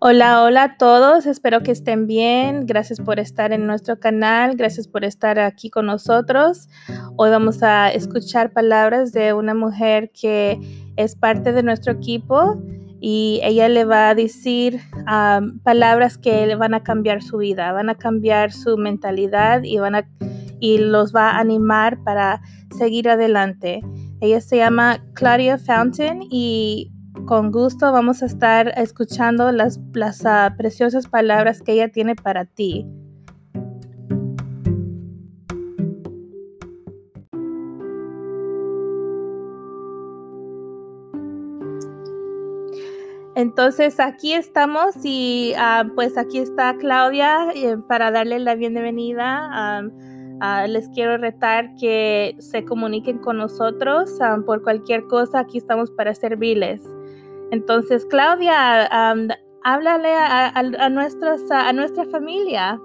Hola, hola a todos, espero que estén bien. Gracias por estar en nuestro canal, gracias por estar aquí con nosotros. Hoy vamos a escuchar palabras de una mujer que es parte de nuestro equipo y ella le va a decir palabras que van a cambiar su vida, van a cambiar su mentalidad y, van a, y los va a animar para seguir adelante. Ella se llama Claudia Fountain y con gusto vamos a estar escuchando las, las uh, preciosas palabras que ella tiene para ti. Entonces aquí estamos y uh, pues aquí está Claudia eh, para darle la bienvenida. Uh, les quiero retar que se comuniquen con nosotros por cualquier cosa. Aquí estamos para servirles. Entonces, Claudia, háblale a, nuestras, a, nuestra familia.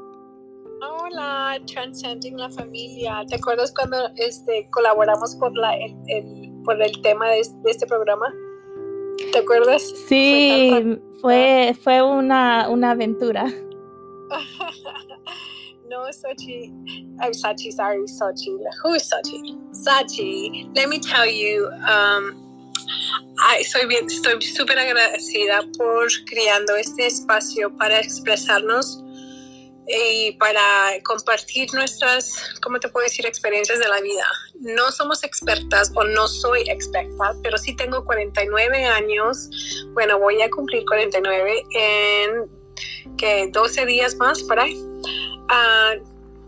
Hola, Transcending la Familia. ¿Te acuerdas cuando este, colaboramos por, la, el, por el tema de, este programa? ¿Te acuerdas? Sí, fue, fue una, una aventura. no, Sachi. I'm Sachi, sorry, Sachi. Who is Sachi? Sachi, let me tell you, um, Ay, soy bien, estoy súper agradecida por creando este espacio para expresarnos y para compartir nuestras, ¿cómo te puedo decir?, experiencias de la vida. No somos expertas o no soy experta, pero sí tengo 49 años. Bueno, voy a cumplir 49 en que 12 días más por ahí. Ah,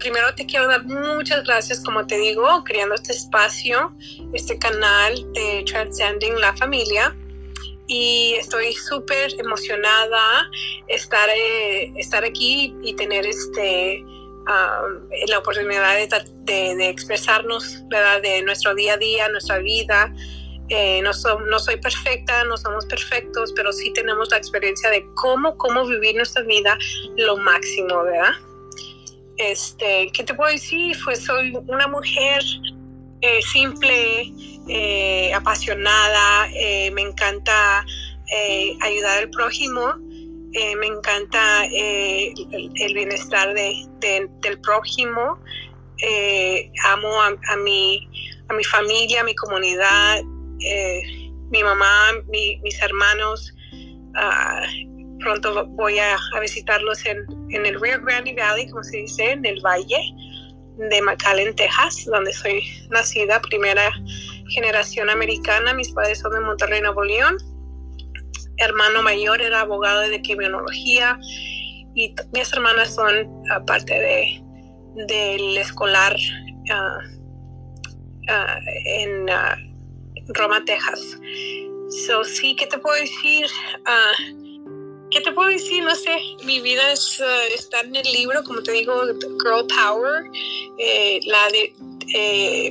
primero te quiero dar muchas gracias, como te digo, creando este espacio, este canal de Transcending la Familia. Y estoy súper emocionada estar, eh, estar aquí y tener este, la oportunidad de, expresarnos ¿verdad? de nuestro día a día, nuestra vida. Eh, no, no soy perfecta, no somos perfectos, pero sí tenemos la experiencia de cómo, cómo vivir nuestra vida lo máximo, ¿verdad? Este, ¿qué te puedo decir? Pues soy una mujer eh, simple, eh, apasionada, eh, me encanta ayudar al prójimo, me encanta el, bienestar del prójimo, amo a, mi, a mi familia, a mi comunidad, mi mamá, mis hermanos. Ah, pronto voy a, visitarlos en, el Rio Grande Valley, como se dice, en el valle de McAllen, Texas, donde soy nacida, primera generación americana. Mis padres son de Monterrey, Nuevo León. Hermano mayor era abogado de criminología y mis hermanas son parte de del escolar ah, ah, en Roma, Texas. So, sí, ¿qué te puedo decir? ¿Qué te puedo decir? No sé, mi vida es, uh, está en el libro, como te digo, Girl Power, eh, la de, eh,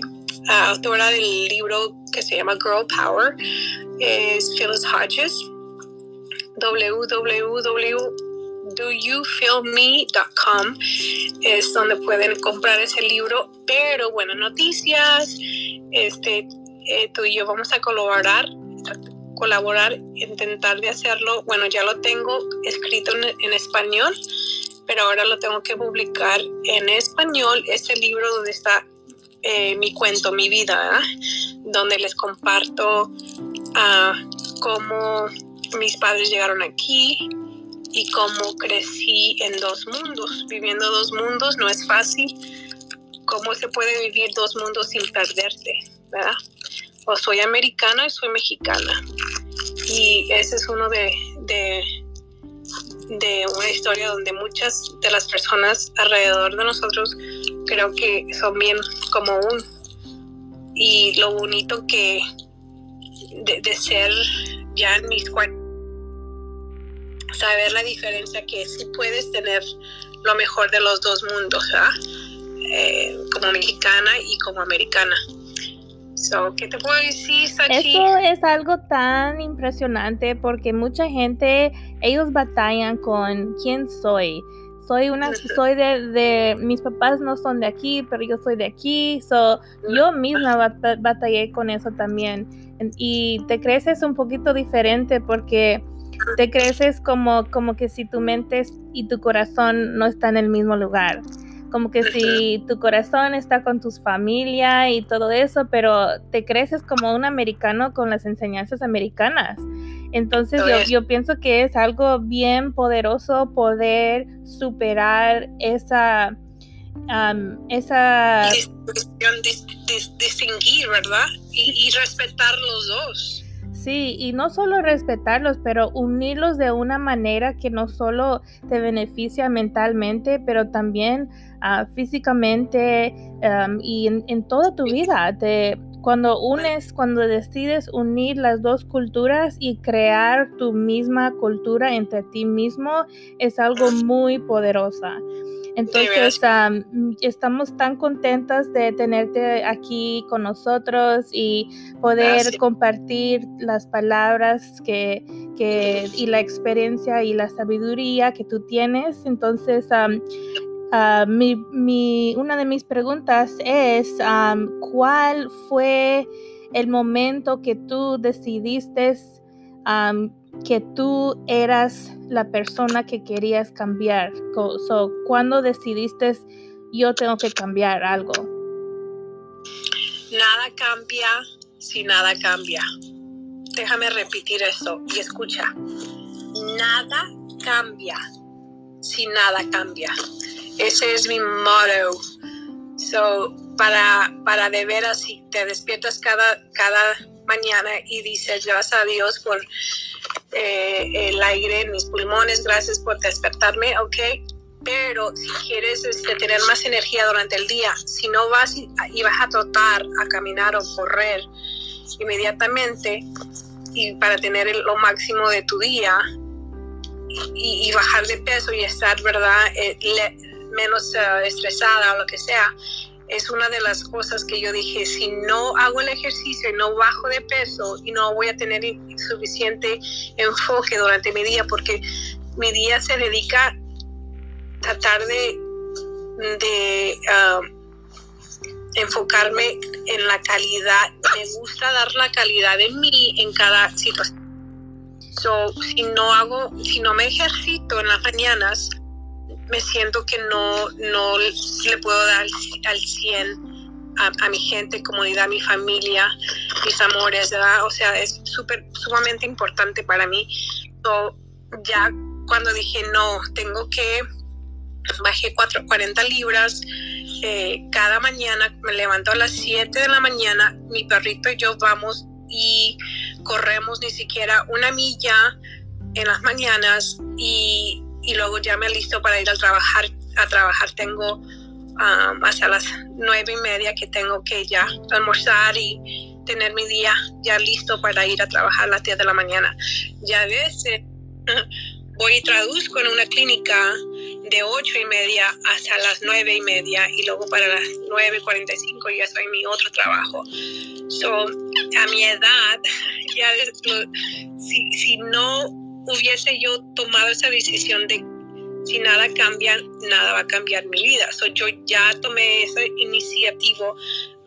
autora del libro que se llama Girl Power es Phyllis Hodges, www.doyoufeelme.com es donde pueden comprar ese libro, pero bueno, noticias, este, eh, tú y yo vamos a colaborar colaborar, intentar de hacerlo. Bueno, ya lo tengo escrito en, español, pero ahora lo tengo que publicar en español, este libro donde está eh, mi cuento, mi vida, donde les comparto uh, cómo mis padres llegaron aquí y cómo crecí en dos mundos. Viviendo dos mundos no es fácil. ¿Cómo se puede vivir dos mundos sin perderte? ¿verdad? o soy americana y soy mexicana. Y ese es uno de, de, una historia donde muchas de las personas alrededor de nosotros creo que son bien como un. Y lo bonito que de, ser ya en mis cuartos, saber la diferencia que si puedes tener lo mejor de los dos mundos, eh, como mexicana y como americana. ¿Qué te puedo decir, Eso es algo tan impresionante porque mucha gente, ellos batallan con quién soy. Soy una, soy de, mis papás no son de aquí, pero yo soy de aquí. So, yo misma batallé con eso también. Y te creces un poquito diferente porque te creces como, como que si tu mente y tu corazón no están en el mismo lugar como que si tu corazón está con tus familia y todo eso, pero te creces como un americano con las enseñanzas americanas. Entonces yo, yo, pienso que es algo bien poderoso poder superar esa... esa distinguir, ¿verdad? Y, y respetar los dos. Sí, y no solo respetarlos, pero unirlos de una manera que no solo te beneficia mentalmente, pero también ah, físicamente y en, toda tu vida. cuando unes, cuando decides unir las dos culturas y crear tu misma cultura entre ti mismo, es algo muy poderosa. Entonces, estamos tan contentas de tenerte aquí con nosotros y poder compartir las palabras que, que, y la experiencia y la sabiduría que tú tienes. Entonces, ah, mi, mi, una de mis preguntas es, ¿cuál fue el momento que tú decidiste que tú eras la persona que querías cambiar. So, ¿Cuándo decidiste yo tengo que cambiar algo? Nada cambia si nada cambia. Déjame repetir eso y escucha. Nada cambia si nada cambia. Ese es mi motto. So, para, para de veras, si te despiertas cada, cada mañana y dices, gracias a Dios por eh, el aire en mis pulmones, gracias por despertarme, ok. Pero si quieres este, tener más energía durante el día, si no vas y, vas a trotar, a caminar o correr inmediatamente y para tener lo máximo de tu día y, bajar de peso y estar, ¿verdad? Eh, menos eh, estresada o lo que sea, es una de las cosas que yo dije, si no hago el ejercicio no bajo de peso y no voy a tener suficiente enfoque durante mi día, porque mi día se dedica a tratar de, um, enfocarme en la calidad. Me gusta dar la calidad de mí en cada situación. So, si no hago, si no me ejercito en las mañanas, me siento que no, no le puedo dar al 100 a, mi gente, comunidad, mi familia, mis amores, ¿verdad? O sea, es súper, sumamente importante para mí. ya cuando dije, no, tengo que, bajé 4, 40 libras, eh, cada mañana me levanto a las 7 de la mañana, mi perrito y yo vamos y corremos ni siquiera una milla en las mañanas y y luego ya me listo para ir a trabajar. A trabajar tengo um, hasta las nueve y media que tengo que ya almorzar y tener mi día ya listo para ir a trabajar a las 10 de la mañana. Ya a veces voy y traduzco en una clínica de ocho y media hasta las nueve y media y luego para las nueve cuarenta y cinco ya estoy en mi otro trabajo. So, a mi edad, ya si, si no hubiese yo tomado esa decisión de si nada cambia, nada va a cambiar mi vida. So, yo ya tomé esa iniciativa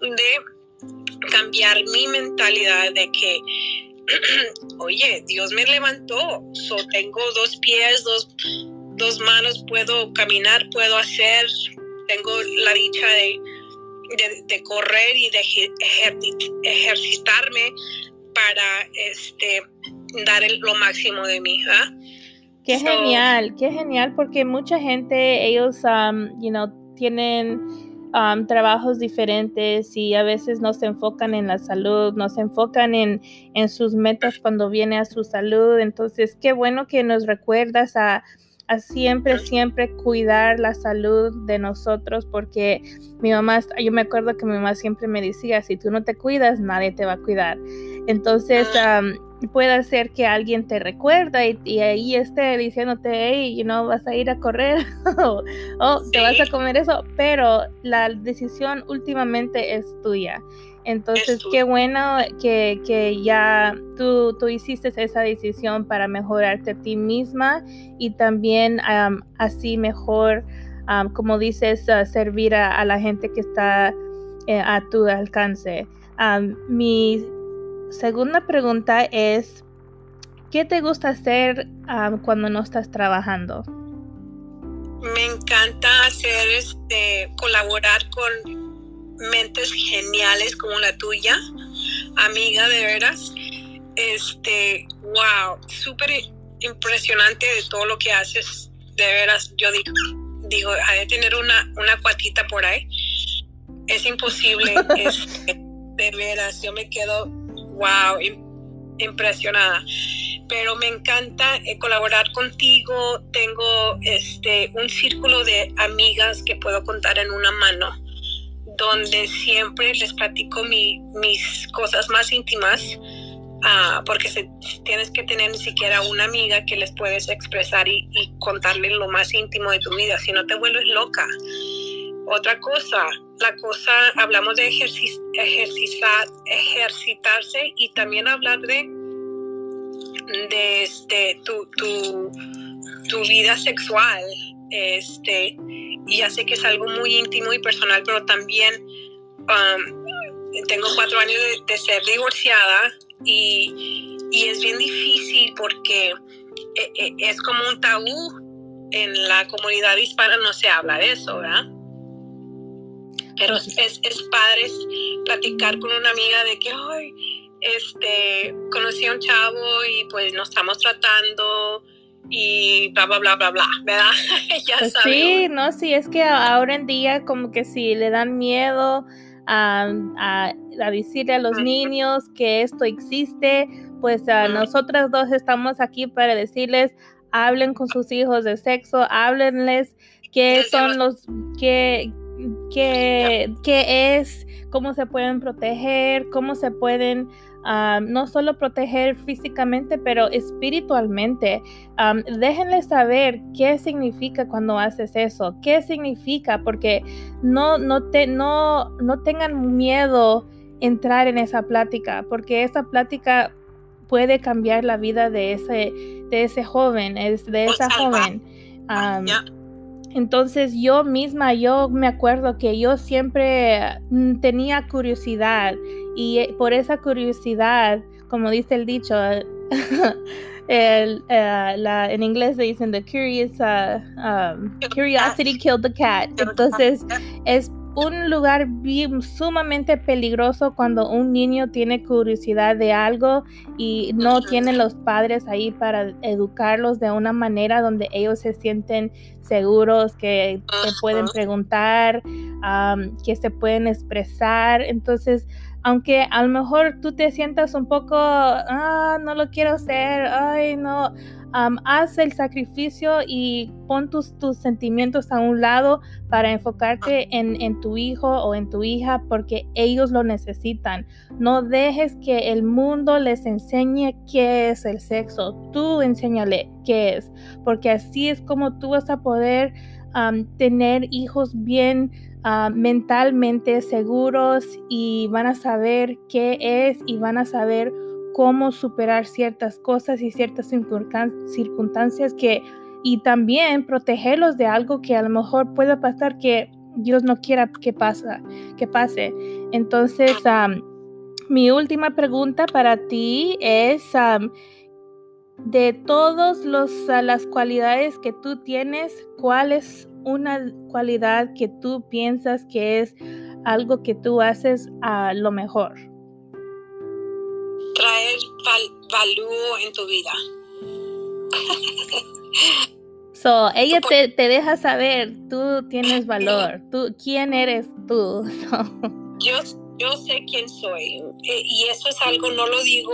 de cambiar mi mentalidad de que, oye, Dios me levantó, so, tengo dos pies, dos, dos manos, puedo caminar, puedo hacer, tengo la dicha de, de, correr y de ejercitarme para este dar lo máximo de mí. ¿ah? Qué genial, qué genial, porque mucha gente, ellos, um, you know, tienen um, trabajos diferentes y a veces no se enfocan en la salud, no se enfocan en, en sus metas cuando viene a su salud. Entonces, qué bueno que nos recuerdas a, a siempre, siempre cuidar la salud de nosotros, porque mi mamá, yo me acuerdo que mi mamá siempre me decía, si tú no te cuidas, nadie te va a cuidar. Entonces, puede ser que alguien te recuerda y, ahí esté diciéndote, hey, you know, vas a ir a correr o te vas a comer eso, pero la decisión últimamente es tuya. Entonces, qué bueno que, que ya tú, tú, hiciste esa decisión para mejorarte a ti misma y también así mejor, como dices, servir a, la gente que está eh, a tu alcance. mi segunda pregunta es, ¿qué te gusta hacer cuando no estás trabajando? Me encanta hacer este colaborar con mentes geniales como la tuya, amiga de veras. Este, wow, súper impresionante de todo lo que haces, de veras. Yo digo, digo, hay de tener una, una cuatita por ahí. Es imposible, este, de veras, yo me quedo, wow, impresionada. Pero me encanta eh, colaborar contigo. Tengo este un círculo de amigas que puedo contar en una mano, donde siempre les platico mis cosas más íntimas. Ah, porque tienes que tener ni siquiera una amiga que les puedes expresar y, y contarle lo más íntimo de tu vida, si no te vuelves loca. Otra cosa, la cosa, hablamos de ejercitar, ejercitarse y también hablar de, de este, tu, tu, tu vida sexual. Este, y ya sé que es algo muy íntimo y personal, pero también um, tengo cuatro años de, ser divorciada y, y, es bien difícil porque eh, eh, es como un tabú en la comunidad hispana, no se habla de eso, ¿verdad? pero es, es padre platicar con una amiga de que, ay, este, conocí a un chavo y pues nos estamos tratando y bla, bla, bla, bla, bla, ¿verdad? ya pues Sí, no, sí, es que ahora en día como que si le dan miedo a, a, decirle a los niños que esto existe, pues a nosotras dos estamos aquí para decirles, hablen con sus hijos de sexo, háblenles qué son los, qué, qué, qué es, cómo se pueden proteger, cómo se pueden ah, no solo proteger físicamente, pero espiritualmente. déjenle saber qué significa cuando haces eso, qué significa, porque no, no, te, no, no tengan miedo entrar en esa plática, porque esa plática puede cambiar la vida de ese, de ese joven, de esa joven. Entonces yo misma, yo me acuerdo que yo siempre mm, tenía curiosidad y eh, por esa curiosidad, como dice el dicho, el, eh, la, en inglés le dicen the curious, uh, um, curiosity killed the cat. Entonces es un lugar bien, sumamente peligroso cuando un niño tiene curiosidad de algo y no tienen los padres ahí para educarlos de una manera donde ellos se sienten seguros, que te pueden preguntar, que se pueden expresar. Entonces, aunque a lo mejor tú te sientas un poco, ah, no lo quiero hacer, ay, no, haz el sacrificio y pon tus, tus, sentimientos a un lado para enfocarte en, en, tu hijo o en tu hija porque ellos lo necesitan. No dejes que el mundo les enseñe qué es el sexo. Tú enséñale qué es, porque así es como tú vas a poder tener hijos bien ah, mentalmente seguros y van a saber qué es y van a saber cómo superar ciertas cosas y ciertas circunstancias que y también protegerlos de algo que a lo mejor pueda pasar que Dios no quiera que pasa, que pase. Entonces, mi última pregunta para ti es de todas las cualidades que tú tienes, ¿cuál es una cualidad que tú piensas que es algo que tú haces a lo mejor? Traer valor en tu vida. So, ella te, te, deja saber, tú tienes valor, tú, ¿quién eres tú? Yo, yo sé quién soy eh, y eso es algo, no lo digo,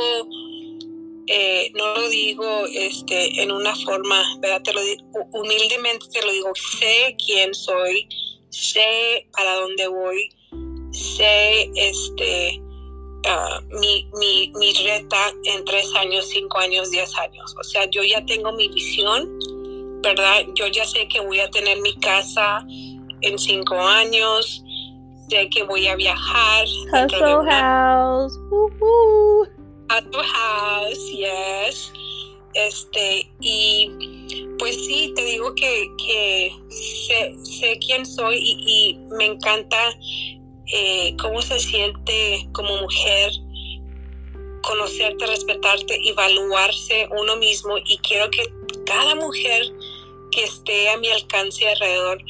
eh, no lo digo este, en una forma, ¿verdad? Te lo digo, humildemente te lo digo, sé quién soy, sé para dónde voy, sé este, Ah, mi, mi, mi, reta en tres años, cinco años, diez años. O sea, yo ya tengo mi visión, ¿verdad? Yo ya sé que voy a tener mi casa en cinco años, sé que voy a viajar. Hustle house. Uh house, yes. Este, y pues sí, te digo que, que sé, sé quién soy y, y me encanta eh, cómo se siente como mujer conocerte, respetarte, evaluarse uno mismo y quiero que cada mujer que esté a mi alcance alrededor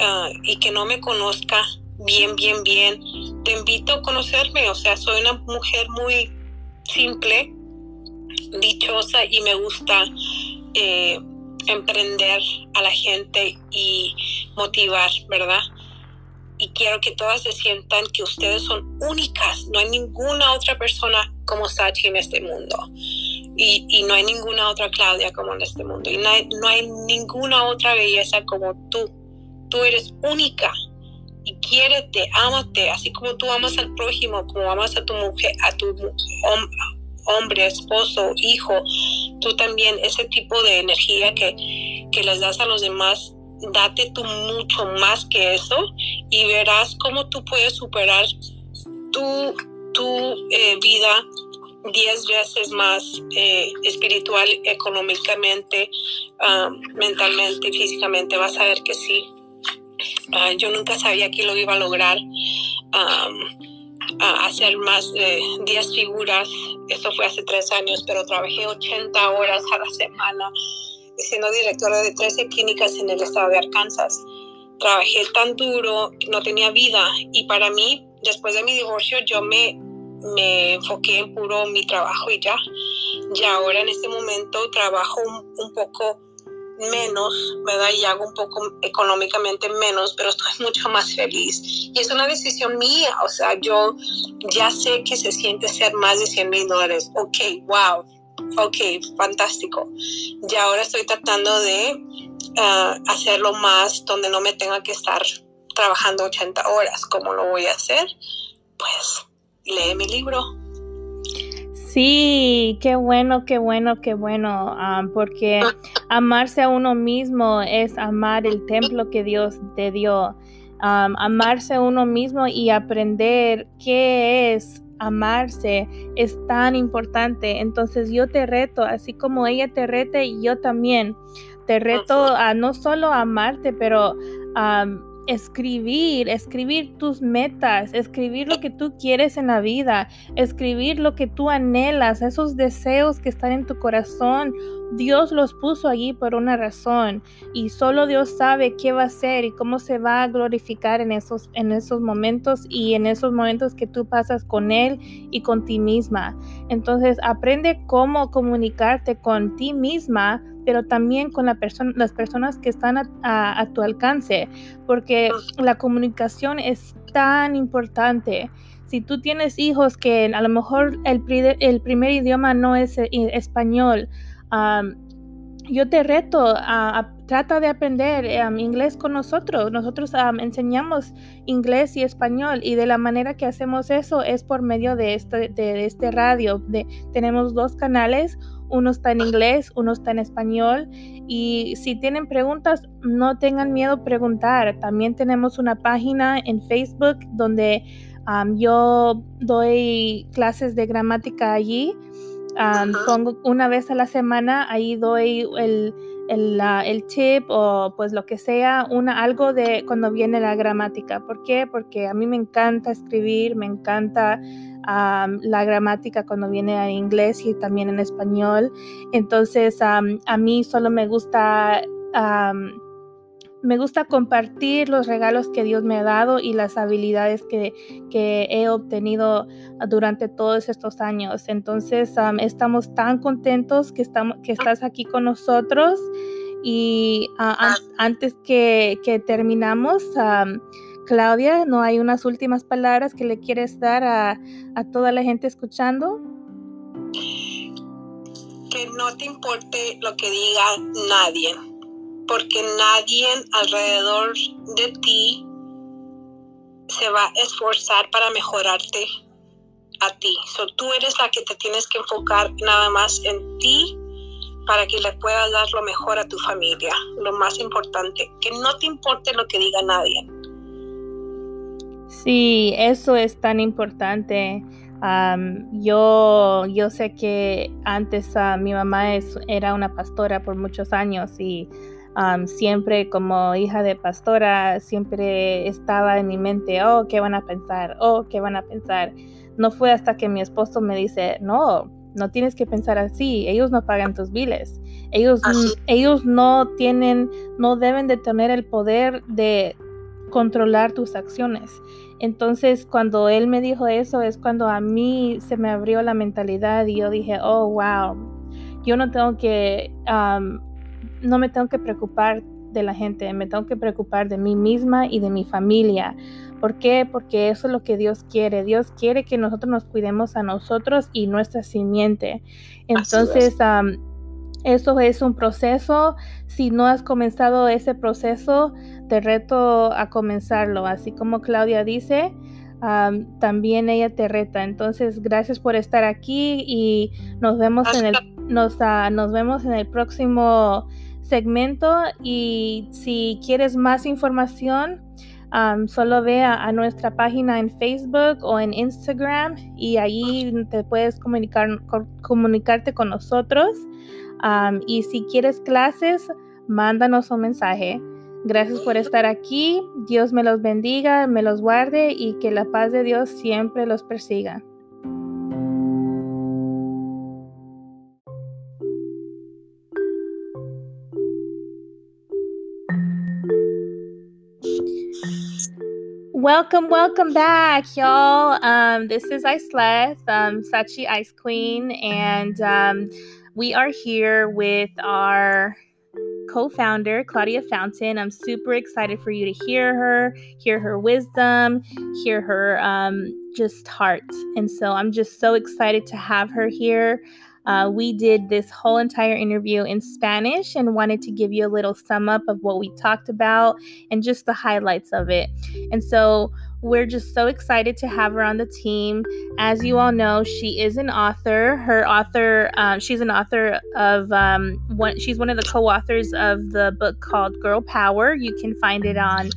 ah, y que no me conozca bien, bien, bien, te invito a conocerme. O sea, soy una mujer muy simple, dichosa y me gusta eh, emprender a la gente y motivar, ¿verdad? Y quiero que todas se sientan que ustedes son únicas. No hay ninguna otra persona como Sachi en este mundo. Y, no hay ninguna otra Claudia como en este mundo. Y no hay, no hay ninguna otra belleza como tú. Tú eres única. Y quiérete, ámate, así como tú amas al prójimo, como amas a tu mujer, a tu hombre, esposo, hijo, tú también ese tipo de energía que, que les das a los demás, date tú mucho más que eso y verás cómo tú puedes superar tu, tu eh, vida diez veces más eh, espiritual, económicamente, ah, mentalmente físicamente. Vas a ver que sí. Ah, yo nunca sabía que lo iba a lograr. Ah, hacer más de 10 figuras. Eso fue hace tres años, pero trabajé 80 horas a la semana siendo directora de 13 clínicas en el estado de Arkansas. Trabajé tan duro, no tenía vida y para mí, después de mi divorcio, yo me, me enfoqué en puro mi trabajo y ya. Y ahora en este momento trabajo un, un poco menos, ¿verdad? Y hago un poco económicamente menos, pero estoy mucho más feliz. Y es una decisión mía, o sea, yo ya sé que se siente ser más de 100 mil dólares. Ok, wow, ok, fantástico. Y ahora estoy tratando de ah, hacerlo más donde no me tenga que estar trabajando 80 horas. ¿Cómo lo voy a hacer? Pues lee mi libro Sí, qué bueno, qué bueno, qué bueno, porque amarse a uno mismo es amar el templo que Dios te dio. amarse a uno mismo y aprender qué es amarse es tan importante. Entonces yo te reto, así como ella te rete, yo también te reto a no solo amarte, pero a escribir, escribir tus metas, escribir lo que tú quieres en la vida, escribir lo que tú anhelas, esos deseos que están en tu corazón. Dios los puso allí por una razón y solo Dios sabe qué va a hacer y cómo se va a glorificar en esos, en esos momentos y en esos momentos que tú pasas con Él y con ti misma. Entonces aprende cómo comunicarte con ti misma pero también con la las personas que están a, tu alcance, porque la comunicación es tan importante. Si tú tienes hijos que a lo mejor el, el primer idioma no es eh, español, yo te reto a, trata de aprender inglés con nosotros. Nosotros enseñamos inglés y español y de la manera que hacemos eso es por medio de este, de, este radio. De, tenemos dos canales, uno está en inglés, uno está en español. Y si tienen preguntas, no tengan miedo a preguntar. También tenemos una página en Facebook donde yo doy clases de gramática allí. pongo una vez a la semana, ahí doy el, el, el, tip o pues lo que sea, una, algo de cuando viene la gramática. ¿Por qué? Porque a mí me encanta escribir, me encanta la gramática cuando viene en inglés y también en español. Entonces, a mí solo me gusta... me gusta compartir los regalos que Dios me ha dado y las habilidades que, he obtenido durante todos estos años. Entonces, estamos tan contentos que, estamos, que estás aquí con nosotros. Y ah. antes que, que terminamos, Claudia, ¿no hay unas últimas palabras que le quieres dar a, toda la gente escuchando? Que no te importe lo que diga nadie, porque nadie alrededor de ti se va a esforzar para mejorarte a ti. So, tú eres la que te tienes que enfocar nada más en ti para que le puedas dar lo mejor a tu familia. Lo más importante, que no te importe lo que diga nadie. Sí, eso es tan importante. yo, yo sé que antes mi mamá es, era una pastora por muchos años y siempre como hija de pastora, siempre estaba en mi mente, oh, ¿qué van a pensar? Oh, ¿qué van a pensar? No fue hasta que mi esposo me dice, no, no tienes que pensar así, ellos no pagan tus biles, ellos, ellos no tienen, no deben de tener el poder de controlar tus acciones. Entonces, cuando él me dijo eso, es cuando a mí se me abrió la mentalidad y yo dije, oh, wow, yo no tengo que, no me tengo que preocupar de la gente, me tengo que preocupar de mí misma y de mi familia. ¿Por qué? Porque eso es lo que Dios quiere. Dios quiere que nosotros nos cuidemos a nosotros y nuestra simiente. Entonces, eso es un proceso. Si no has comenzado ese proceso, te reto a comenzarlo. Así como Claudia dice, también ella te reta. Entonces, gracias por estar aquí y nos vemos en el nos, ah, nos vemos en el próximo segmento y si quieres más información, solo ve a, nuestra página en Facebook o en Instagram y ahí te puedes comunicar, comunicarte con nosotros. Y si quieres clases, mándanos un mensaje. Gracias por estar aquí. Dios me los bendiga, me los guarde y que la paz de Dios siempre los persiga. Welcome, welcome back, y'all. Um, this is Iceleth, um, Sachi Ice Queen, and um, we are here with our co founder, Claudia Fountain. I'm super excited for you to hear her, hear her wisdom, hear her um, just heart. And so I'm just so excited to have her here. Uh, we did this whole entire interview in Spanish and wanted to give you a little sum up of what we talked about and just the highlights of it. And so we're just so excited to have her on the team. As you all know, she is an author. Her author, um, she's an author of um, one. She's one of the co-authors of the book called Girl Power. You can find it on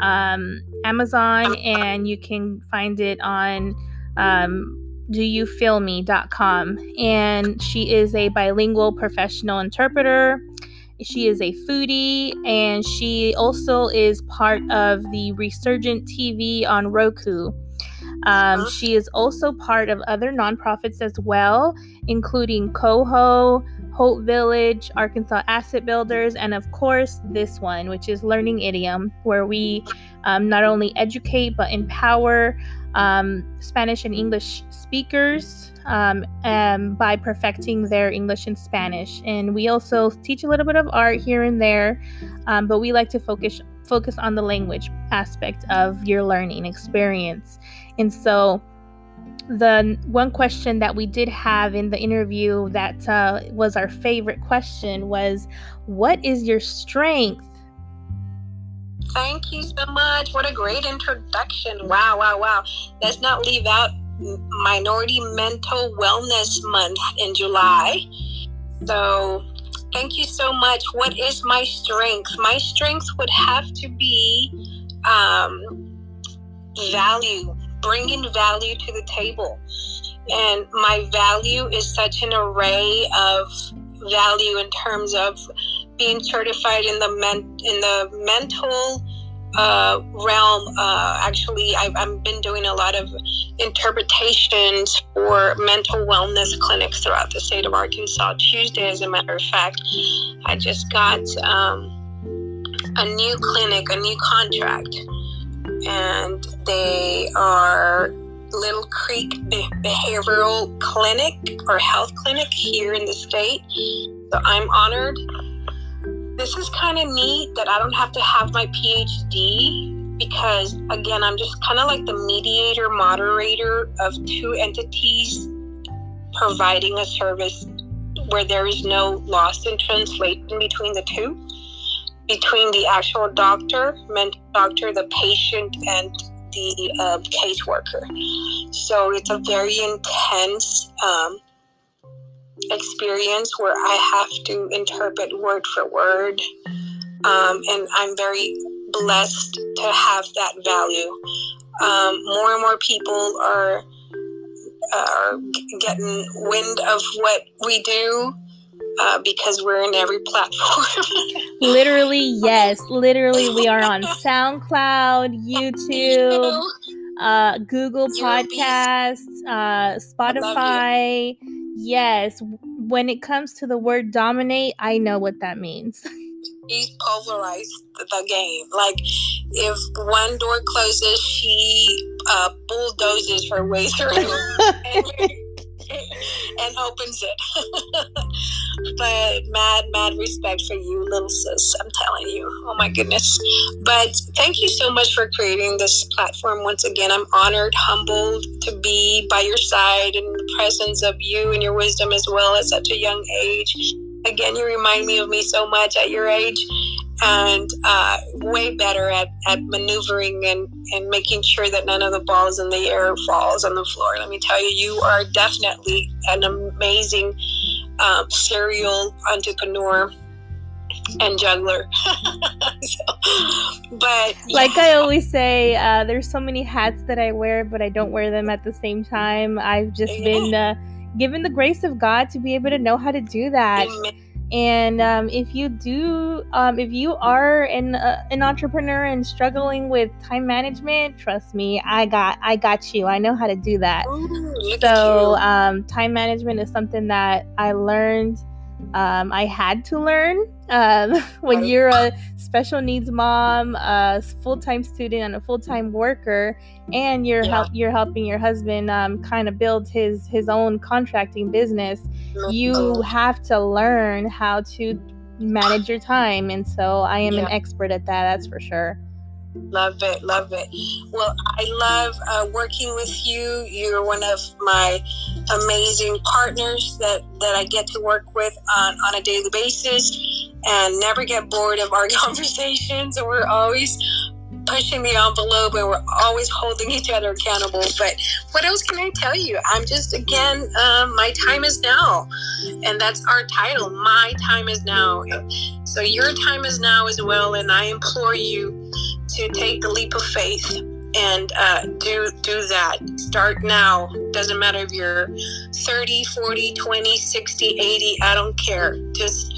um, Amazon, and you can find it on um, doyoufeelme.com. And she is a bilingual professional interpreter. She is a foodie and she also is part of the Resurgent TV on Roku. Um, she is also part of other nonprofits as well, including Coho, Hope Village, Arkansas Asset Builders, and of course, this one, which is Learning Idiom, where we um, not only educate but empower um, Spanish and English speakers um, by perfecting their English and Spanish. And we also teach a little bit of art here and there, um, but we like to focus focus on the language aspect of your learning experience. And so, the one question that we did have in the interview that uh, was our favorite question was, "What is your strength?" Thank you so much. What a great introduction. Wow, wow, wow. Let's not leave out Minority Mental Wellness Month in July. So, thank you so much. What is my strength? My strength would have to be um, value, bringing value to the table. And my value is such an array of value in terms of being certified in the men- in the mental uh, realm. Uh, actually, I've, I've been doing a lot of interpretations for mental wellness clinics throughout the state of Arkansas. Tuesday, as a matter of fact, I just got um, a new clinic, a new contract, and they are Little Creek Behavioral Clinic or Health Clinic here in the state. So I'm honored this is kind of neat that I don't have to have my PhD because, again, I'm just kind of like the mediator, moderator of two entities providing a service where there is no loss in translation between the two, between the actual doctor, mental doctor, the patient, and the uh, caseworker. So it's a very intense um, experience where I have to interpret word for word. Um, and I'm very blessed to have that value. Um, more and more people are are getting wind of what we do uh, because we're in every platform. literally, yes. Literally, we are on SoundCloud, YouTube, uh, Google Podcasts, uh, Spotify. Yes. When it comes to the word dominate, I know what that means. He pulverized the game. Like, if one door closes, she uh, bulldozes her way through. and opens it. but mad, mad respect for you, little sis. I'm telling you. Oh my goodness. But thank you so much for creating this platform. Once again, I'm honored, humbled to be by your side in the presence of you and your wisdom as well at such a young age. Again, you remind me of me so much at your age and uh, way better at, at maneuvering and, and making sure that none of the balls in the air falls on the floor. Let me tell you, you are definitely an amazing um, serial entrepreneur and juggler. so, but yeah. like I always say, uh, there's so many hats that I wear, but I don't wear them at the same time. I've just yeah. been uh, given the grace of God to be able to know how to do that. Amen and um, if you do, um, if you are an uh, an entrepreneur and struggling with time management, trust me, I got I got you. I know how to do that. Ooh, so um, time management is something that I learned um, I had to learn. Um, when you're a special needs mom, a full time student, and a full time worker, and you're yeah. help you're helping your husband um, kind of build his his own contracting business, you have to learn how to manage your time. And so I am yeah. an expert at that. That's for sure. Love it, love it. Well, I love uh, working with you. You're one of my amazing partners that, that I get to work with on, on a daily basis and never get bored of our conversations. And we're always pushing the envelope and we're always holding each other accountable. But what else can I tell you? I'm just, again, um, my time is now. And that's our title, My Time is Now. So your time is now as well. And I implore you to take the leap of faith and uh, do do that start now doesn't matter if you're 30 40 20 60 80 i don't care just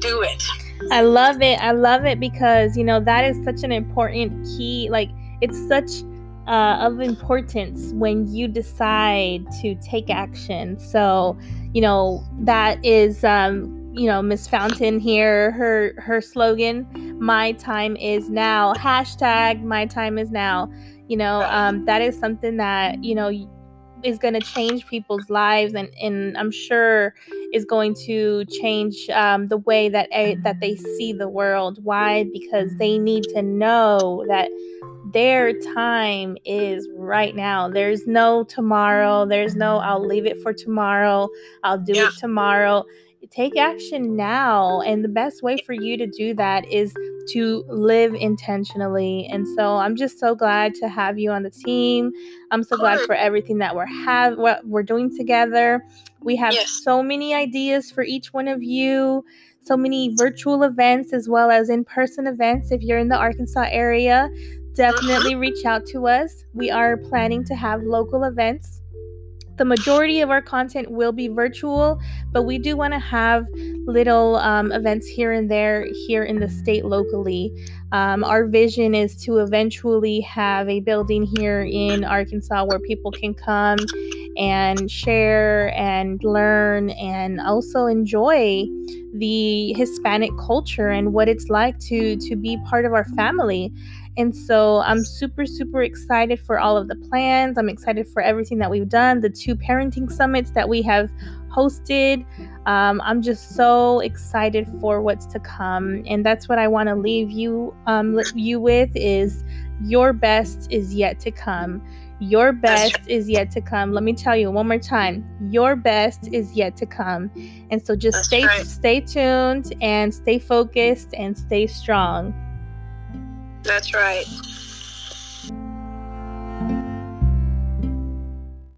do it i love it i love it because you know that is such an important key like it's such uh, of importance when you decide to take action. So you know that is um, you know miss fountain here her her slogan my time is now. Hashtag my time is now. You know um, that is something that you know is going to change people's lives and and i'm sure is going to change um, the way that a, that they see the world. Why? Because they need to know that their time is right now. There's no tomorrow. There's no i'll leave it for tomorrow. I'll do yeah. it tomorrow take action now. And the best way for you to do that is to live intentionally. And so I'm just so glad to have you on the team. I'm so glad for everything that we're have what we're doing together. We have yes. so many ideas for each one of you. So many virtual events as well as in-person events if you're in the Arkansas area. Definitely uh-huh. reach out to us. We are planning to have local events the majority of our content will be virtual, but we do want to have little um, events here and there here in the state locally. Um, our vision is to eventually have a building here in Arkansas where people can come and share and learn and also enjoy the Hispanic culture and what it's like to to be part of our family. And so I'm super, super excited for all of the plans. I'm excited for everything that we've done, the two parenting summits that we have hosted. Um, I'm just so excited for what's to come. And that's what I want to leave you um, you with is your best is yet to come. Your best is yet to come. Let me tell you one more time. Your best is yet to come. And so just stay right. stay tuned and stay focused and stay strong. That's right.